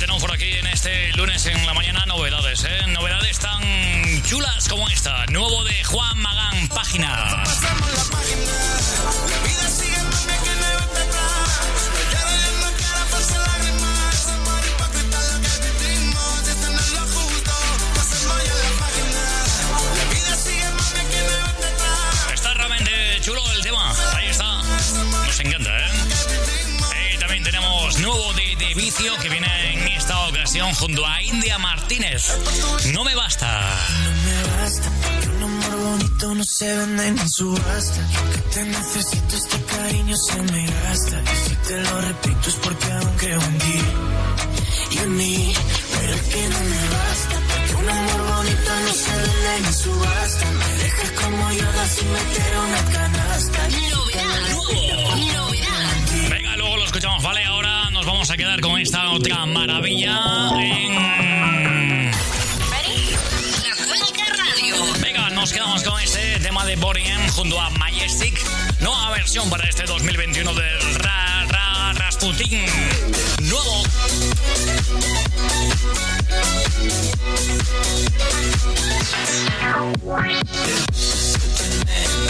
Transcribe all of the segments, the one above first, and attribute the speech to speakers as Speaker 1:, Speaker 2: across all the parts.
Speaker 1: tenemos por aquí en este lunes en la mañana novedades, ¿eh? Novedades tan chulas como esta. Nuevo de Juan Magán, página. Está realmente chulo el tema. Ahí está. Nos encanta, ¿eh? Y también tenemos nuevo de, de vicio que viene ocasión junto a India Martínez. No me basta.
Speaker 2: No me basta, un amor bonito no se vende en subasta. Que te necesito, este cariño se me gasta. Y si te lo repito es porque aún creo en ti y en mí. Pero es que no me basta, porque un amor bonito no se vende en subasta. Me dejas como yo sin meter una canasta.
Speaker 1: Venga, luego lo escuchamos, ¿vale? Ahora nos vamos a quedar con esta otra maravilla en... Venga, nos quedamos con este tema de Boring junto a Majestic. Nueva versión para este 2021 del Ra Ra Rasputin. Nuevo.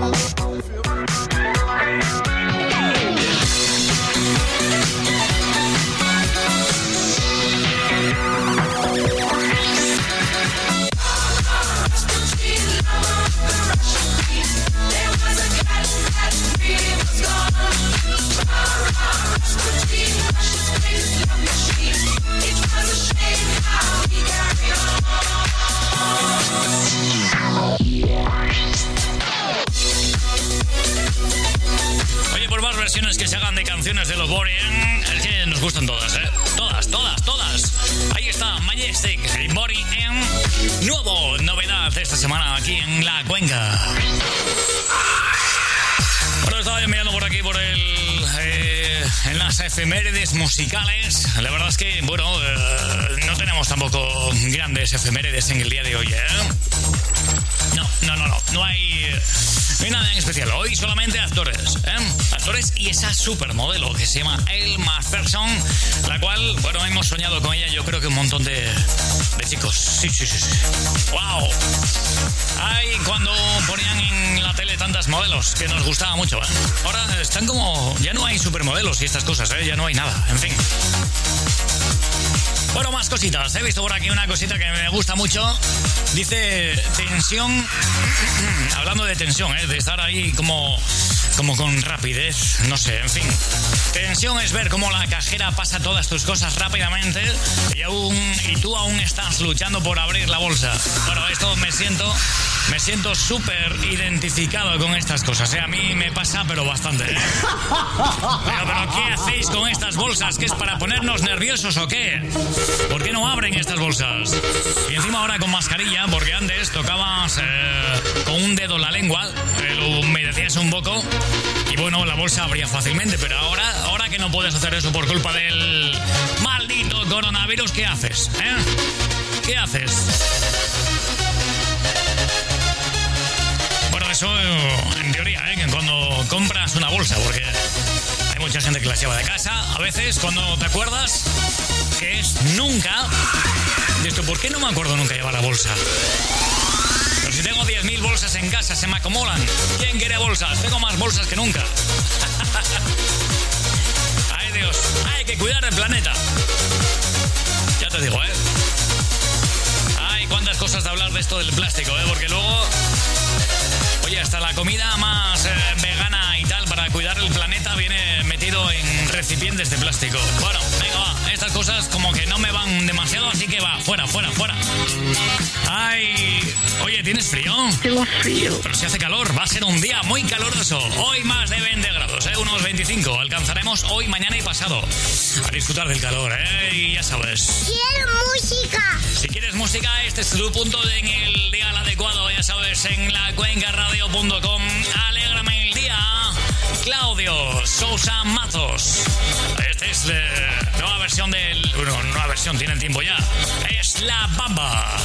Speaker 1: por se llama Elma Ferson, la cual, bueno, hemos soñado con ella yo creo que un montón de, de chicos. Sí, sí, sí, sí. ¡Wow! Ay, cuando ponían en la tele tantas modelos que nos gustaba mucho. Ahora están como... Ya no hay supermodelos y estas cosas, ¿eh? Ya no hay nada. En fin. Bueno, más cositas. He visto por aquí una cosita que me gusta mucho. Dice tensión. Hablando de tensión, ¿eh? de estar ahí como, como con rapidez. No sé, en fin. Tensión es ver cómo la cajera pasa todas tus cosas rápidamente y, aún, y tú aún estás luchando por abrir la bolsa. Bueno, esto me siento Me siento súper identificado con estas cosas. ¿eh? A mí me pasa, pero bastante. ¿eh? Pero, pero, ¿qué hacéis con estas bolsas? ¿Qué es para ponernos nerviosos o qué? ¿Por qué no abren estas bolsas? Y encima ahora con mascarilla, porque antes tocabas eh, con un dedo la lengua, eh, lo humedecías un poco y bueno, la bolsa abría fácilmente, pero ahora, ahora que no puedes hacer eso por culpa del maldito coronavirus, ¿qué haces? ¿Eh? ¿Qué haces? Eso en teoría, ¿eh? cuando compras una bolsa, porque hay mucha gente que la lleva de casa, a veces cuando te acuerdas que es nunca, esto, ¿por qué no me acuerdo nunca llevar la bolsa? Pero si tengo 10.000 bolsas en casa, se me acumulan. ¿Quién quiere bolsas? Tengo más bolsas que nunca. Ay Dios, hay que cuidar el planeta. Ya te digo, ¿eh? Ay, cuántas cosas de hablar de esto del plástico, ¿eh? Porque luego... Oye, hasta la comida más eh, vegana y tal para cuidar el planeta viene metido en recipientes de plástico. Bueno, venga, va. Estas cosas como que no me van demasiado, así que va, fuera, fuera, fuera. Ay, oye, ¿tienes frío?
Speaker 3: Tengo frío.
Speaker 1: Pero si hace calor, va a ser un día muy caluroso. Hoy más de 20 grados, ¿eh? unos 25. Alcanzaremos hoy, mañana y pasado. A disfrutar del calor, ¿eh? Y ya sabes.
Speaker 4: Quiero música.
Speaker 1: Si quieres música, este es tu punto de en el día adecuado, ya sabes, en la Claudio Sousa Matos. Esta es la nueva versión del. Bueno, nueva versión, tiene el tiempo ya. Es la bamba.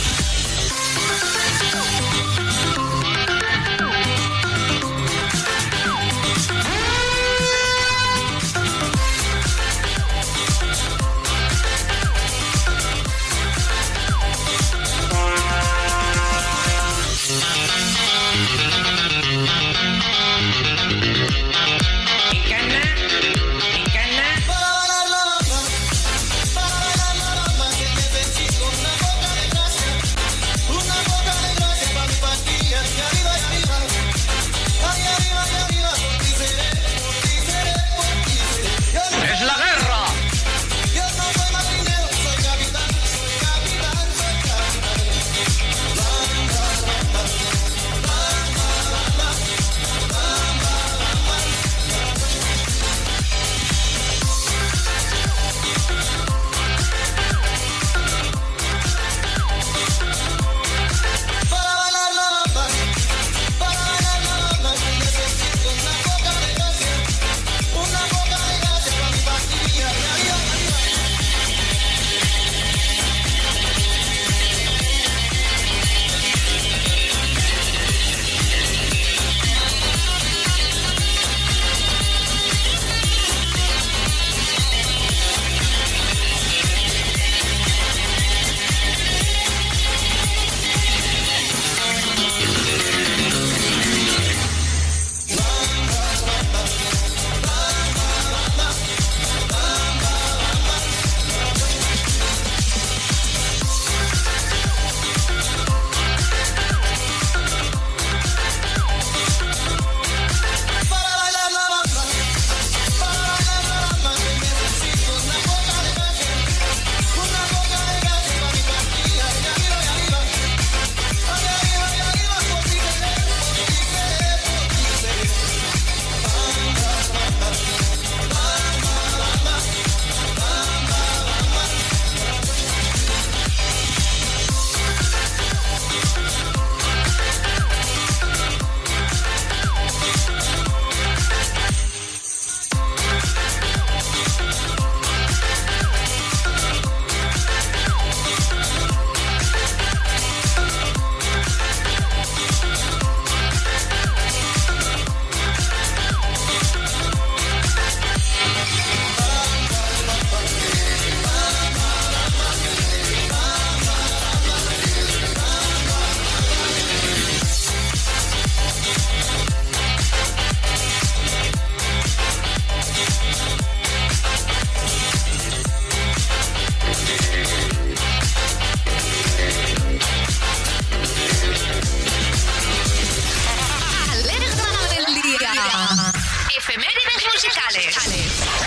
Speaker 5: Efemérides musicales.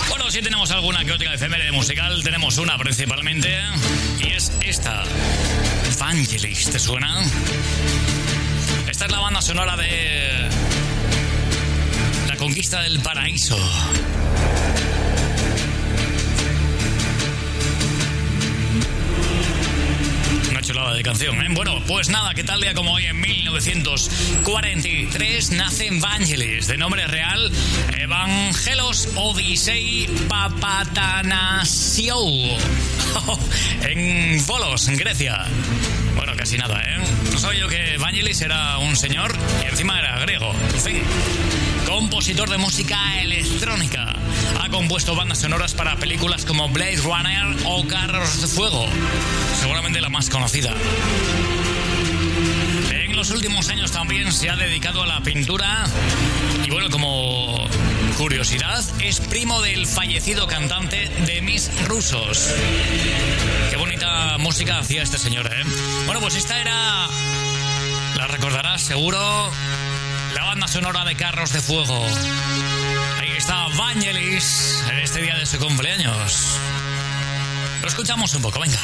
Speaker 1: Bueno, si tenemos alguna que otra efeméride musical, tenemos una principalmente. Y es esta. Vangelis, ¿te suena? Esta es la banda sonora de. La conquista del paraíso. de canción. ¿eh? Bueno, pues nada, ¿qué tal día como hoy en 1943 nace Vangelis, de nombre real Evangelos Odisei Papatanasiou, en Volos, en Grecia. Bueno, casi nada, ¿eh? No sabía yo que Vangelis era un señor y encima era griego compositor de música electrónica. Ha compuesto bandas sonoras para películas como Blade Runner o Carros de Fuego, seguramente la más conocida. En los últimos años también se ha dedicado a la pintura y bueno, como curiosidad, es primo del fallecido cantante de Mis Rusos. Qué bonita música hacía este señor, ¿eh? Bueno, pues esta era... La recordarás seguro la banda sonora de Carros de Fuego. Ahí está Vangelis en este día de su cumpleaños. Lo escuchamos un poco, venga.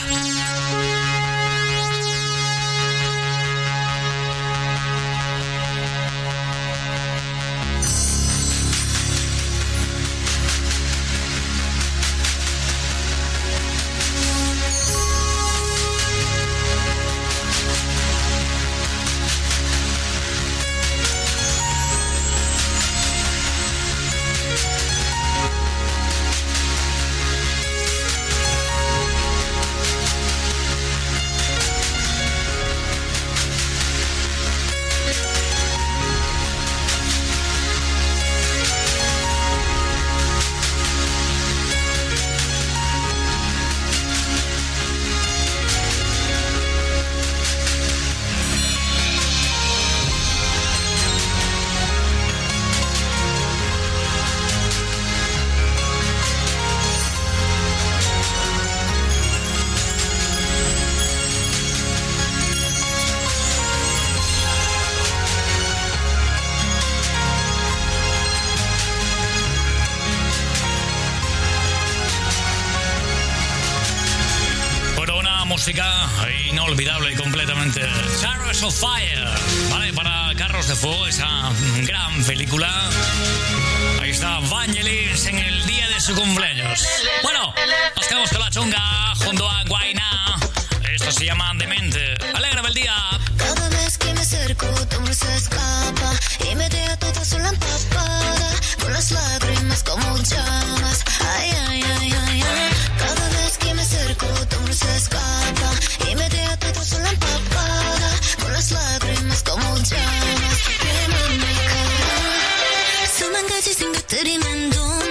Speaker 6: te
Speaker 7: rimando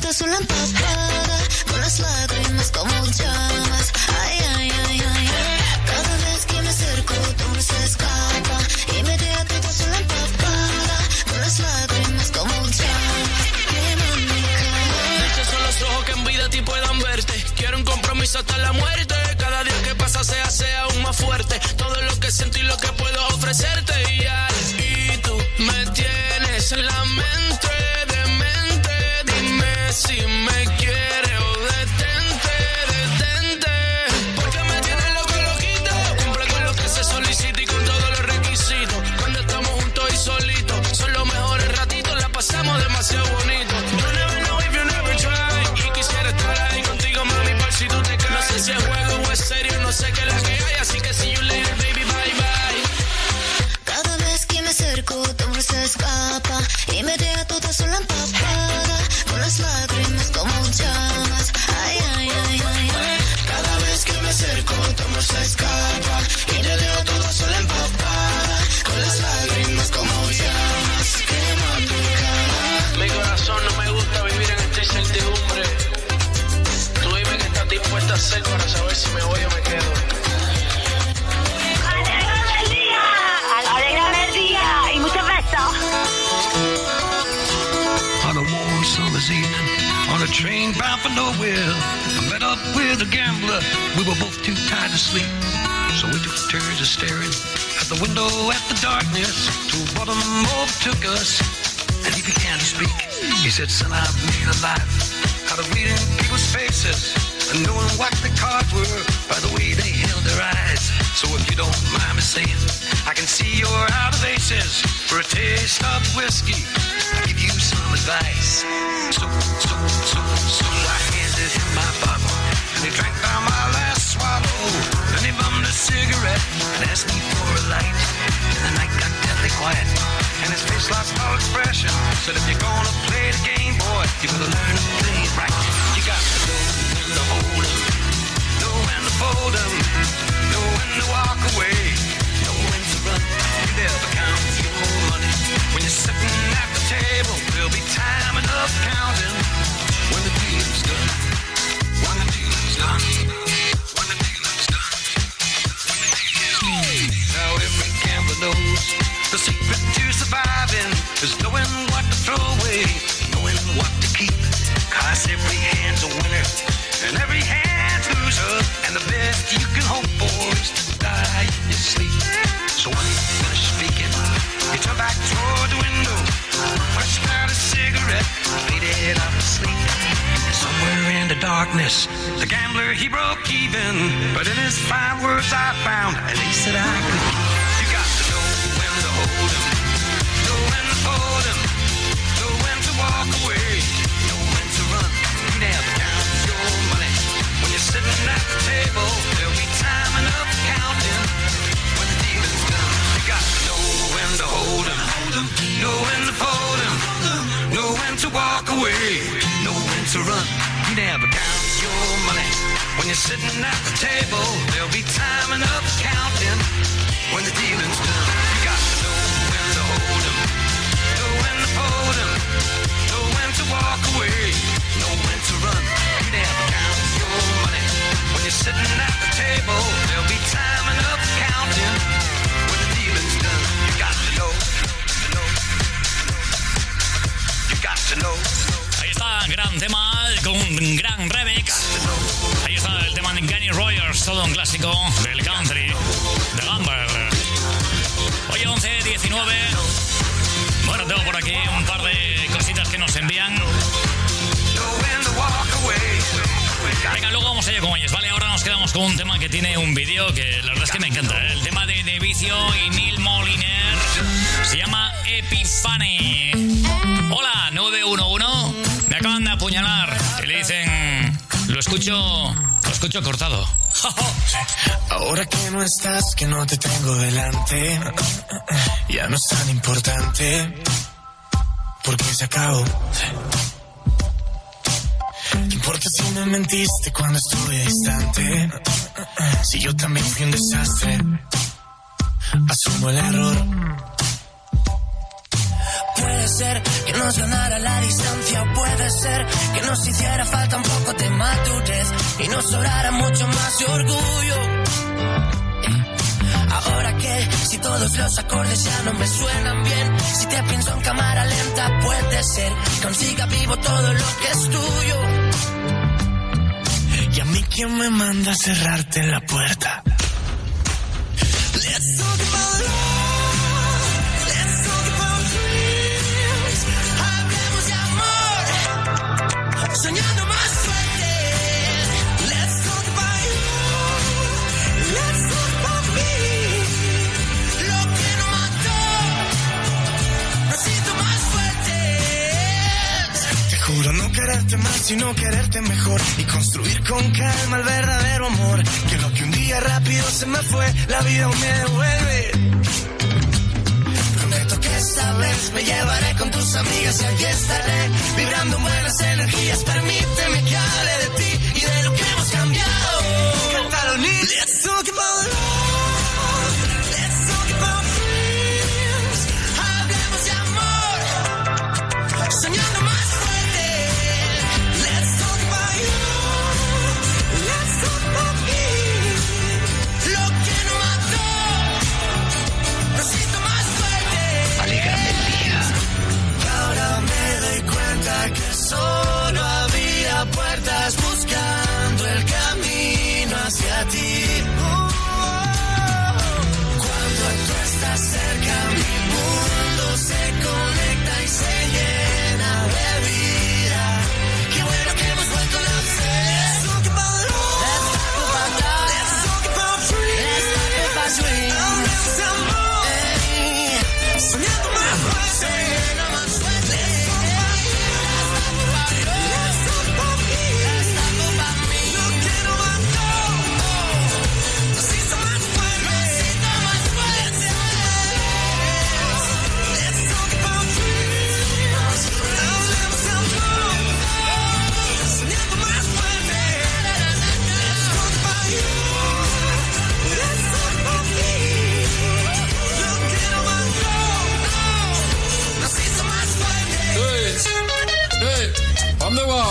Speaker 7: todas son lámparas nowhere. I met up with a gambler. We were both too tired to sleep. So we took turns of staring at the window at the darkness till boredom overtook us. And he began to speak. He said, Son, I've made a life out of reading people's faces and knowing what the cards were by the way they held their eyes. So if you don't mind me saying, I can see you're out of aces for a taste of whiskey. I give you some advice. So, so, so, so I handed him my bottle and he drank down my last swallow. Then he bummed a cigarette and asked me for a light. And the night got deadly quiet and his face lost all expression. Said if you're gonna play the game, boy, you better learn to play it right. You got to know when to hold 'em, know when to fold 'em, know when to walk away, run. Never count your money when you're sitting at the table. There'll be time enough counting when the deal's done. When the deal's done. When the deal's done. When the deal's done. Now every gambler knows the secret to surviving is knowing what to throw away, knowing what to keep. Cause every hand's a winner and every darkness, the gambler he broke even. But in his five words I found, at least that I could keep. You got to know when to hold 'em, know when to fold 'em, know when to walk away, know when to run. You never count your money when you're sitting at the table. There'll be time enough counting when the dealing's done. You got to know when to hold 'em, know when to fold 'em, know when to walk away, know when to run. Never count your money when you're sitting at the table. There'll be time enough counting when the dealing's done. You got to know when to hold 'em, know when to fold know when to walk away, know when to run. You never count your money when you're sitting at the table. There'll be time enough counting when the dealing's done. You got to know, to know, you got to know.
Speaker 1: Gran tema con un gran remix. Ahí está el tema de Kenny Rogers, todo un clásico del country, de Gamber. Hoy 11, 19. Bueno, tengo por aquí un par de cositas que nos envían. Venga, luego vamos allá con ellos, ¿vale? Ahora nos quedamos con un tema que tiene un vídeo que la verdad es que me encanta. ¿eh? El tema de, de Vicio y Neil Moliner se llama Epifani. Hola, 911. Me acaban de apuñalar y le dicen, lo escucho, lo escucho cortado.
Speaker 2: Ahora que no estás, que no te tengo delante, ya no es tan importante, porque se acabó. ¿Qué importa si me mentiste cuando estuve distante? Si yo también fui un desastre, asumo el error. Puede ser que nos ganara la distancia, puede ser que nos hiciera falta un poco de madurez y nos sobrara mucho más de orgullo. Ahora que si todos los acordes ya no me suenan bien, si te pienso en cámara lenta, puede ser que consiga vivo todo lo que es tuyo. Y a mí quién me manda a cerrarte la puerta. Let's talk about love. Hablemos de amor. Soñando juro no quererte más, sino quererte mejor. Y construir con calma el verdadero amor. Que lo que un día rápido se me fue, la vida me devuelve. Prometo que esta vez me llevaré con tus amigas y aquí estaré. Vibrando en buenas energías, permíteme que hable de ti y de lo que hemos cambiado. Cántalo, ni.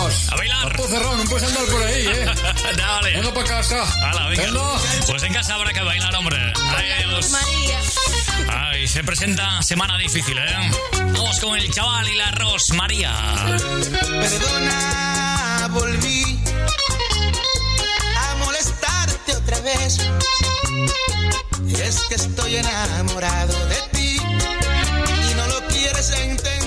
Speaker 1: A bailar.
Speaker 8: No puedes andar por ahí, ¿eh?
Speaker 1: Dale.
Speaker 8: Uno para casa.
Speaker 1: Hala, venga. Pues en casa habrá que bailar, hombre. Adiós.
Speaker 5: María.
Speaker 1: Ay, se presenta semana difícil, ¿eh? Vamos con el chaval y la Ros María.
Speaker 9: Perdona, volví a molestarte otra vez. Y es que estoy enamorado de ti y no lo quieres entender.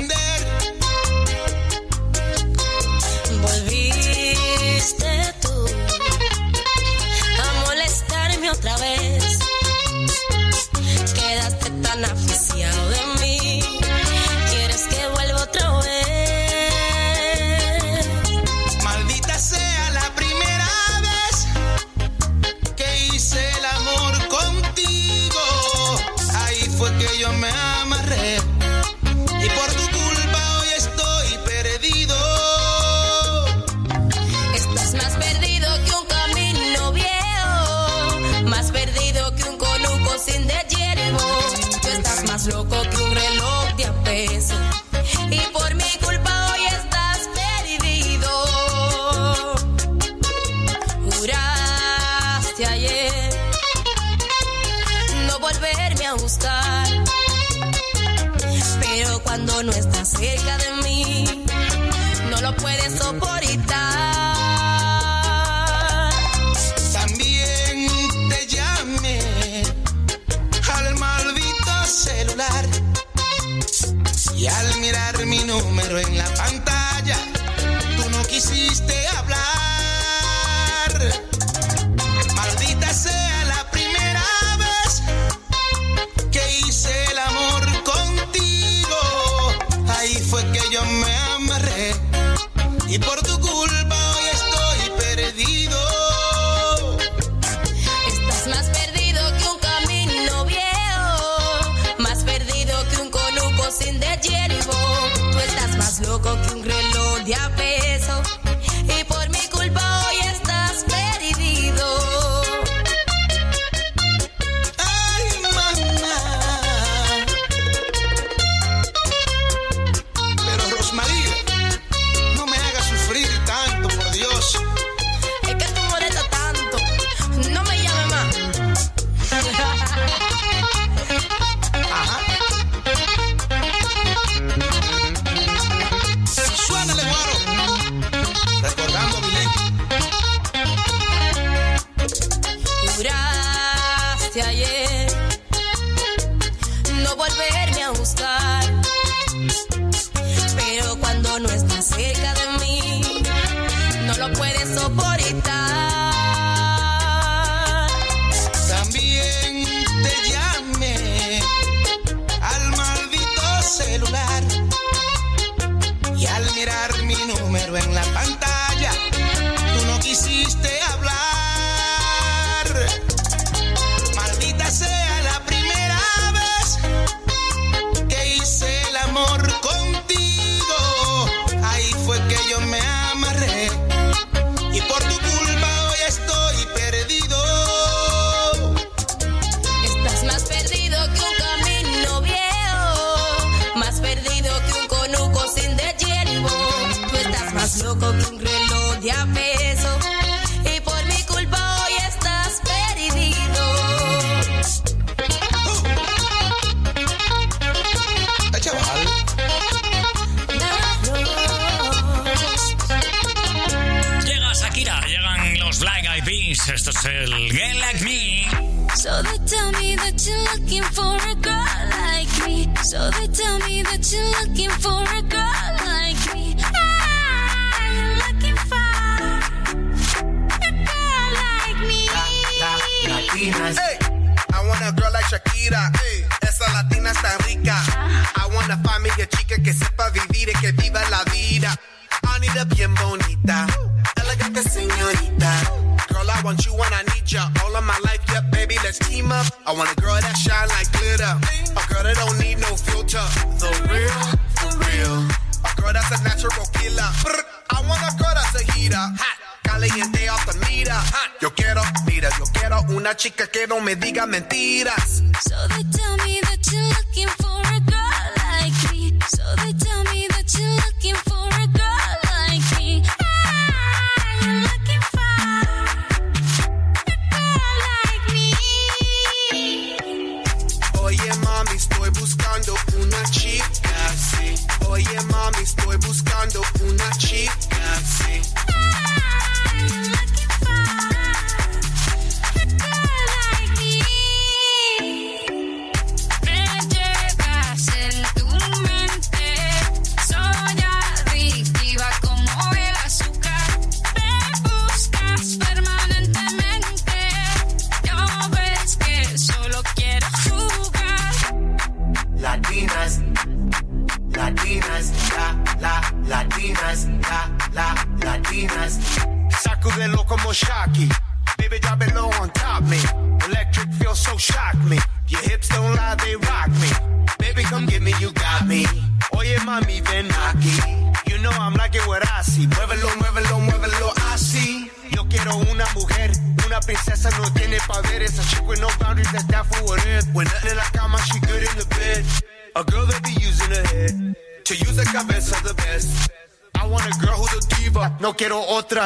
Speaker 9: y al mirar mi número en la pantalla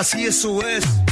Speaker 10: así eso es.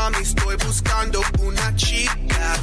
Speaker 10: mami, estoy buscando una chica.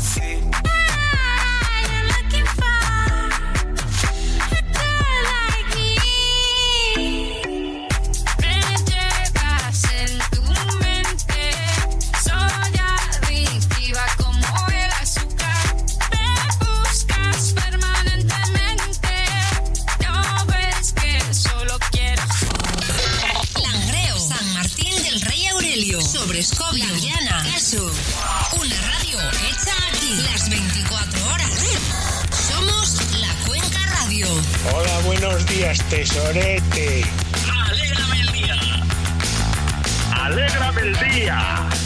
Speaker 11: días, tesorete.
Speaker 1: Alégrame el día.
Speaker 11: Alégrame el día.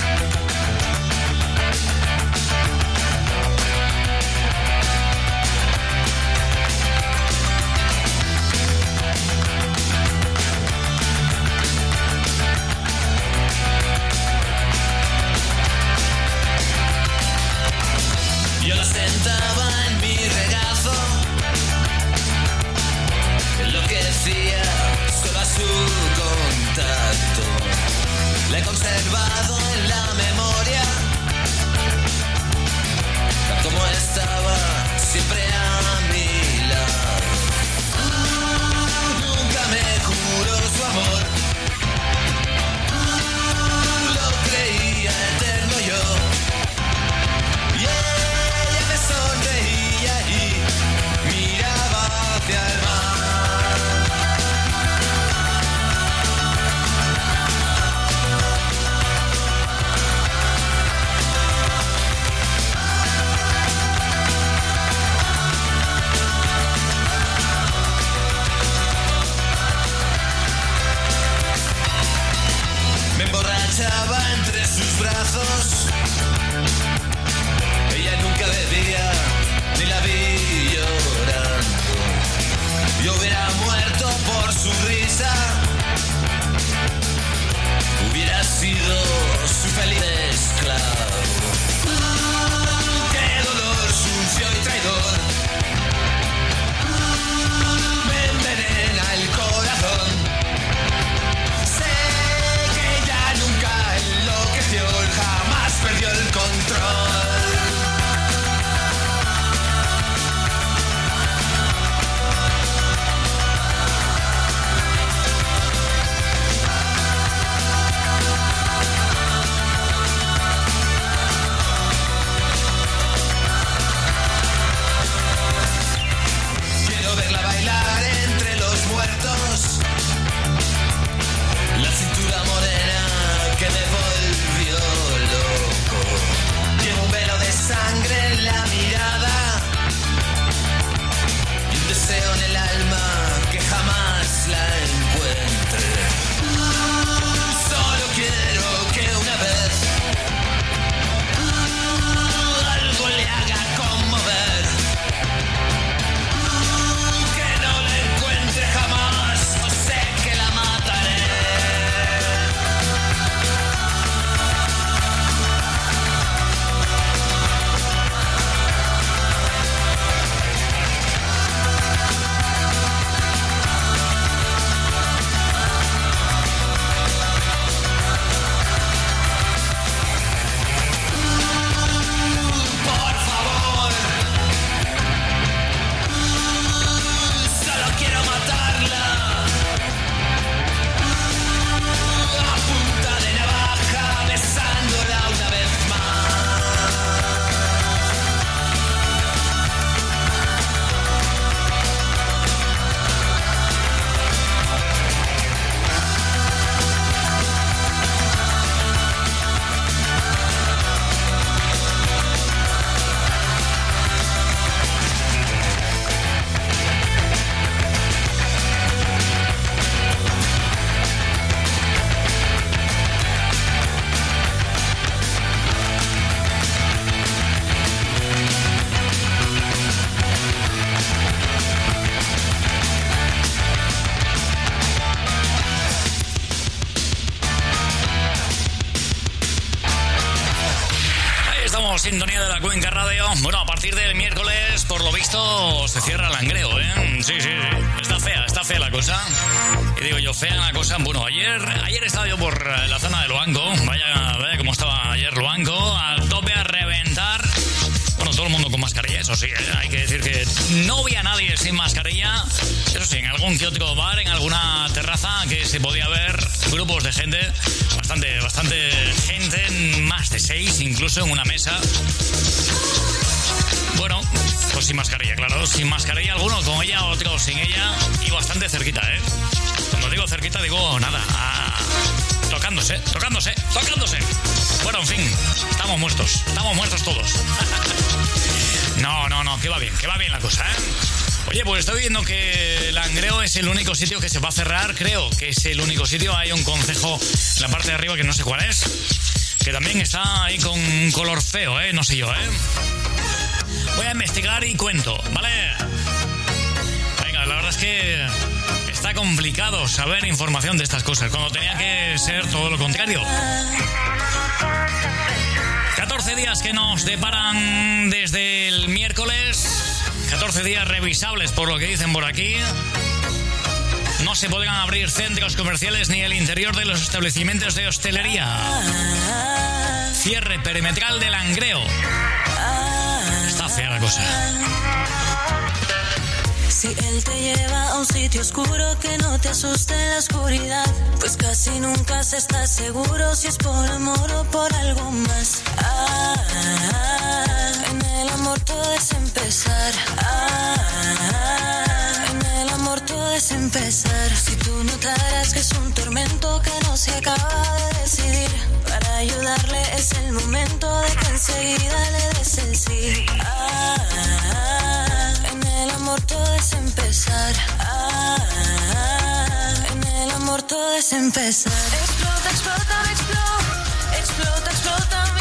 Speaker 12: Estoy viendo que Langreo es el único sitio que se va a cerrar, creo que es el único sitio. Hay un concejo en la parte de arriba que no sé cuál es, que también está ahí con un color feo, ¿eh? No sé yo, ¿eh? Voy a investigar y cuento, ¿vale? Venga, la verdad es que está complicado saber información de estas cosas, cuando tenía que ser todo lo contrario. 14 días que nos deparan desde el miércoles. 14 días revisables por lo que dicen por aquí. No se podrán abrir centros comerciales ni el interior de los establecimientos de hostelería. Cierre perimetral del Langreo. Está fea la cosa.
Speaker 13: Si él te lleva a un sitio oscuro que no te asuste la oscuridad, pues casi nunca se está seguro si es por amor o por algo más. Ah, todo es empezar. Ah, en el amor todo es empezar. Si tú notaras que es un tormento que no se acaba de decidir, para ayudarle es el momento de que enseguida le des el sí. Ah, en el amor todo es empezar. Ah, en el amor todo es empezar. Explota, explota, explota. Explota, explota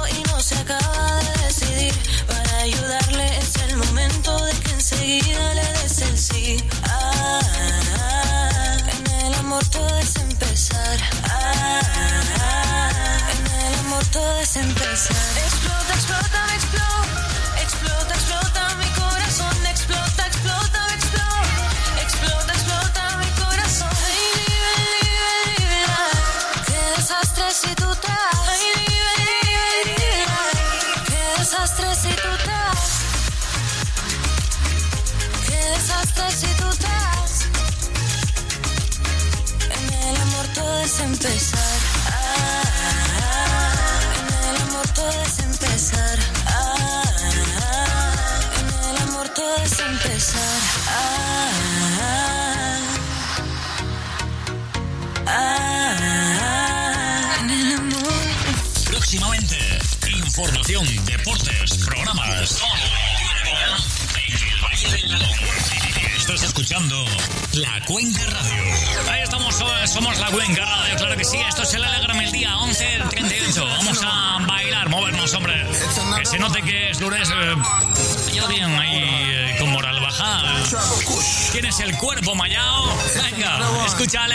Speaker 12: Tienes el cuerpo mallado. Venga, escucha el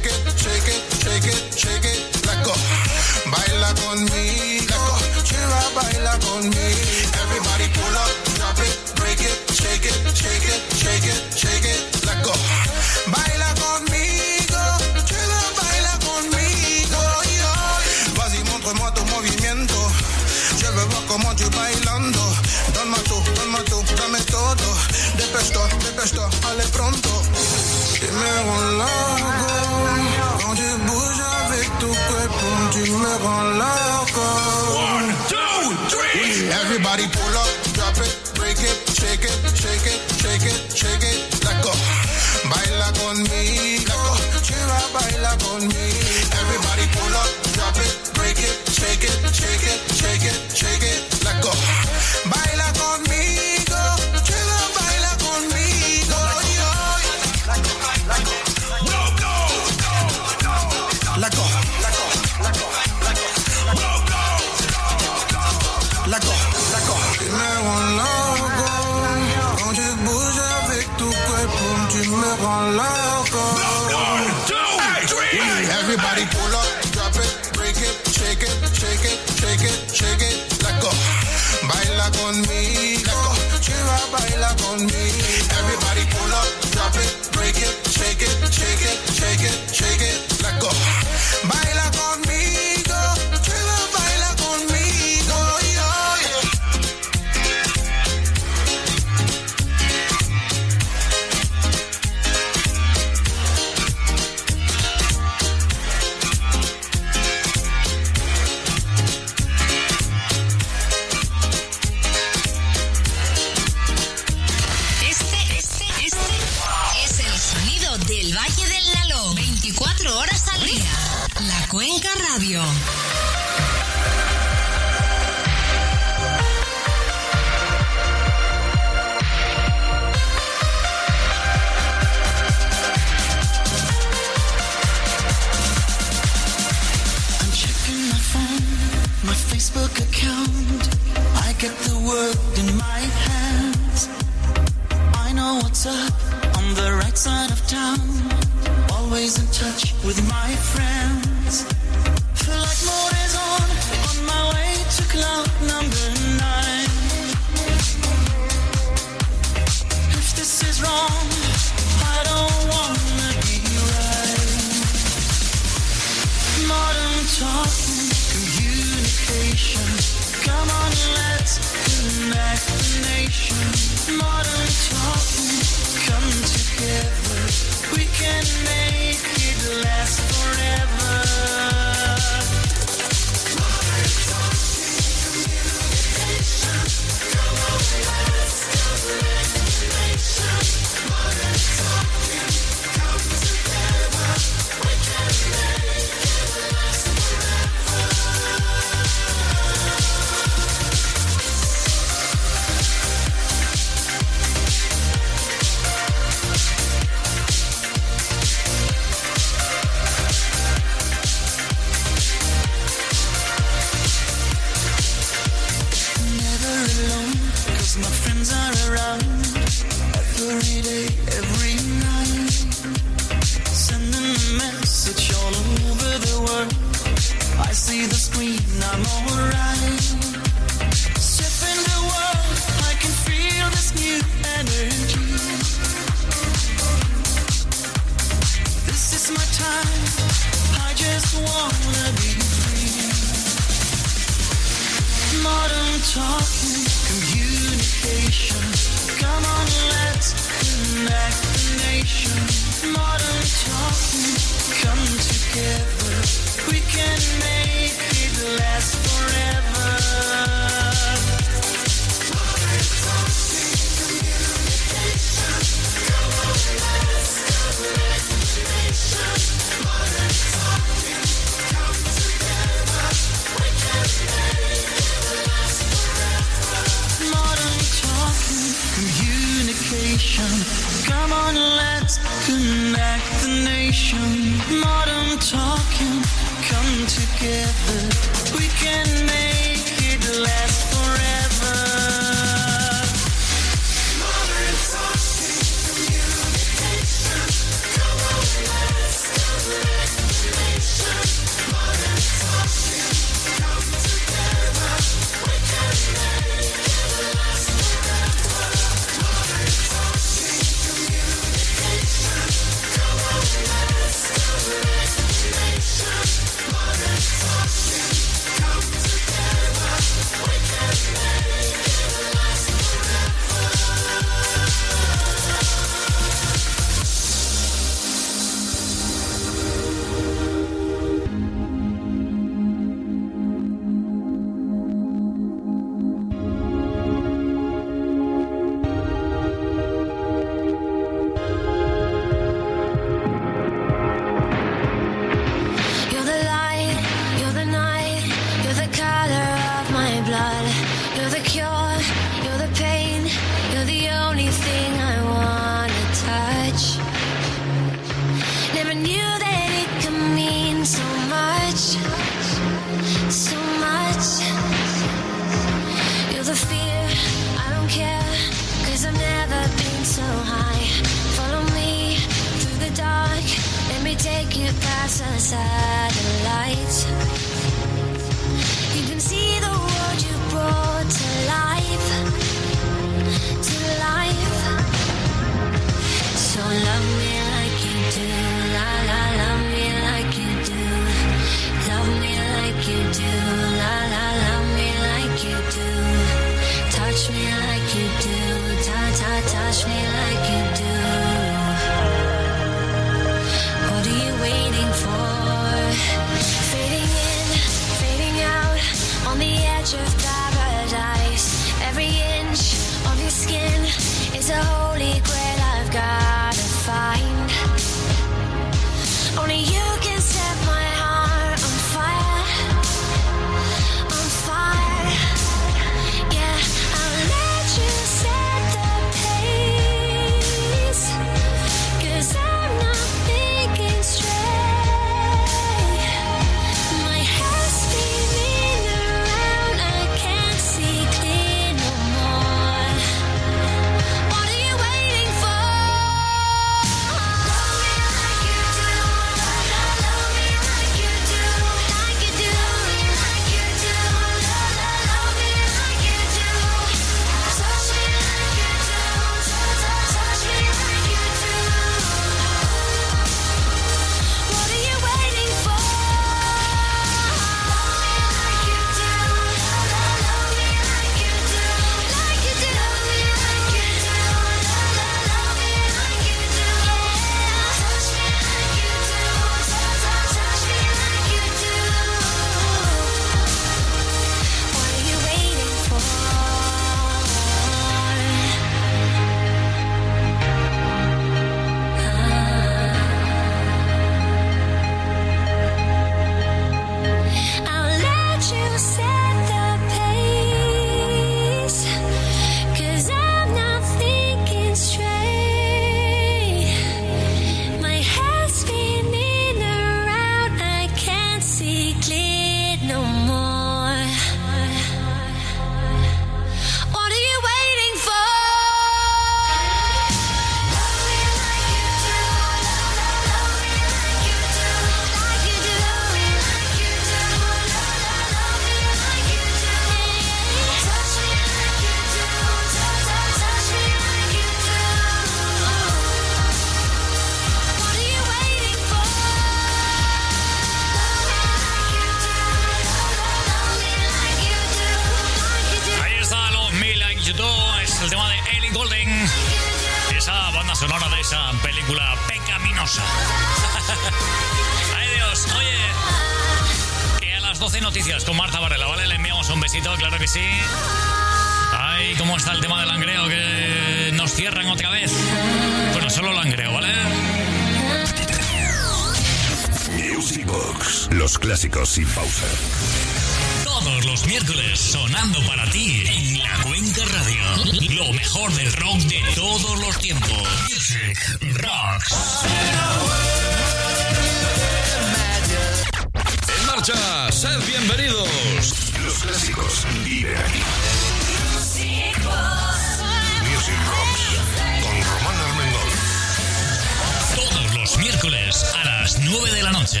Speaker 1: 9 de la noche.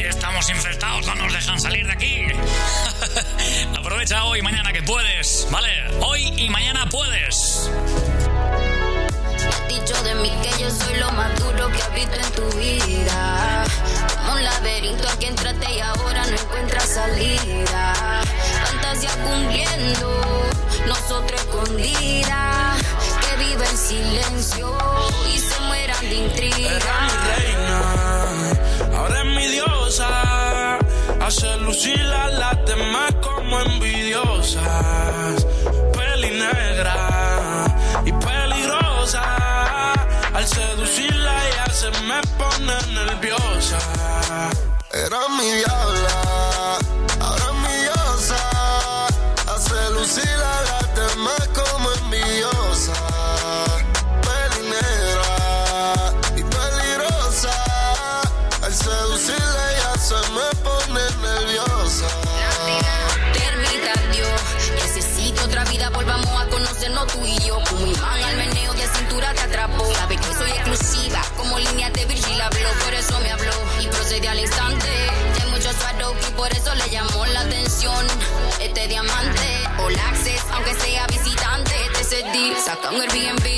Speaker 1: Estamos infectados, no nos dejan salir de aquí. Aprovecha hoy y mañana que puedes, ¿vale? Hoy y mañana puedes.
Speaker 14: Has dicho de mí que yo soy lo más duro que has visto en tu vida. Como un laberinto aquí entraste y ahora no encuentras salida. Fantasía cumpliendo, nosotros escondida, que vive en silencio. Era mi
Speaker 15: reina, ahora es mi diosa. Hace lucir a las demás como envidiosas. Peli negra y peligrosa. Al seducirla ya se me pone nerviosa.
Speaker 16: Era mi diabla
Speaker 14: I'm gonna be in bed.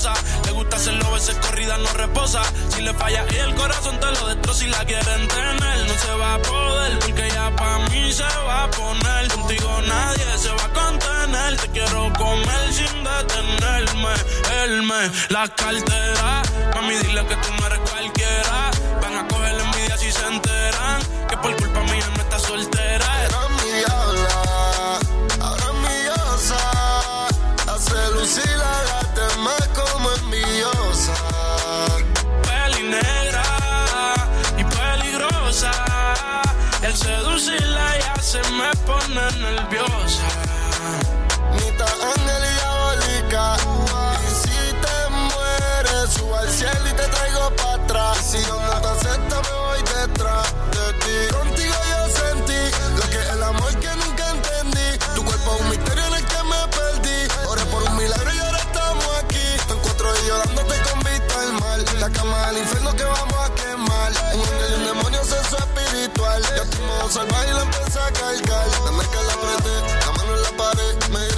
Speaker 14: Le
Speaker 15: gusta hacerlo, veces corrida no reposa. Si le falla y el corazón te lo destroza si la quieren tener. No se va a poder, porque ya pa' mí se va a poner. Contigo nadie se va a contener. Te quiero comer sin detenerme. Él me la cartera. Mami, dile que tú no cualquiera. Van a coger la envidia si se enteran. Que por culpa mía no está soltera
Speaker 16: Si la gata es más como envidiosa.
Speaker 15: Peli negra y peligrosa. El seducirla ya se me pone nerviosa.
Speaker 16: Mitad ángel y diabólica. Y si te mueres, subo al cielo y te traigo para atrás. Si yo no te acepto, me voy detrás. Vamos al baile, empecé a cargar. Dame que la apreté, la mano en la pared. Me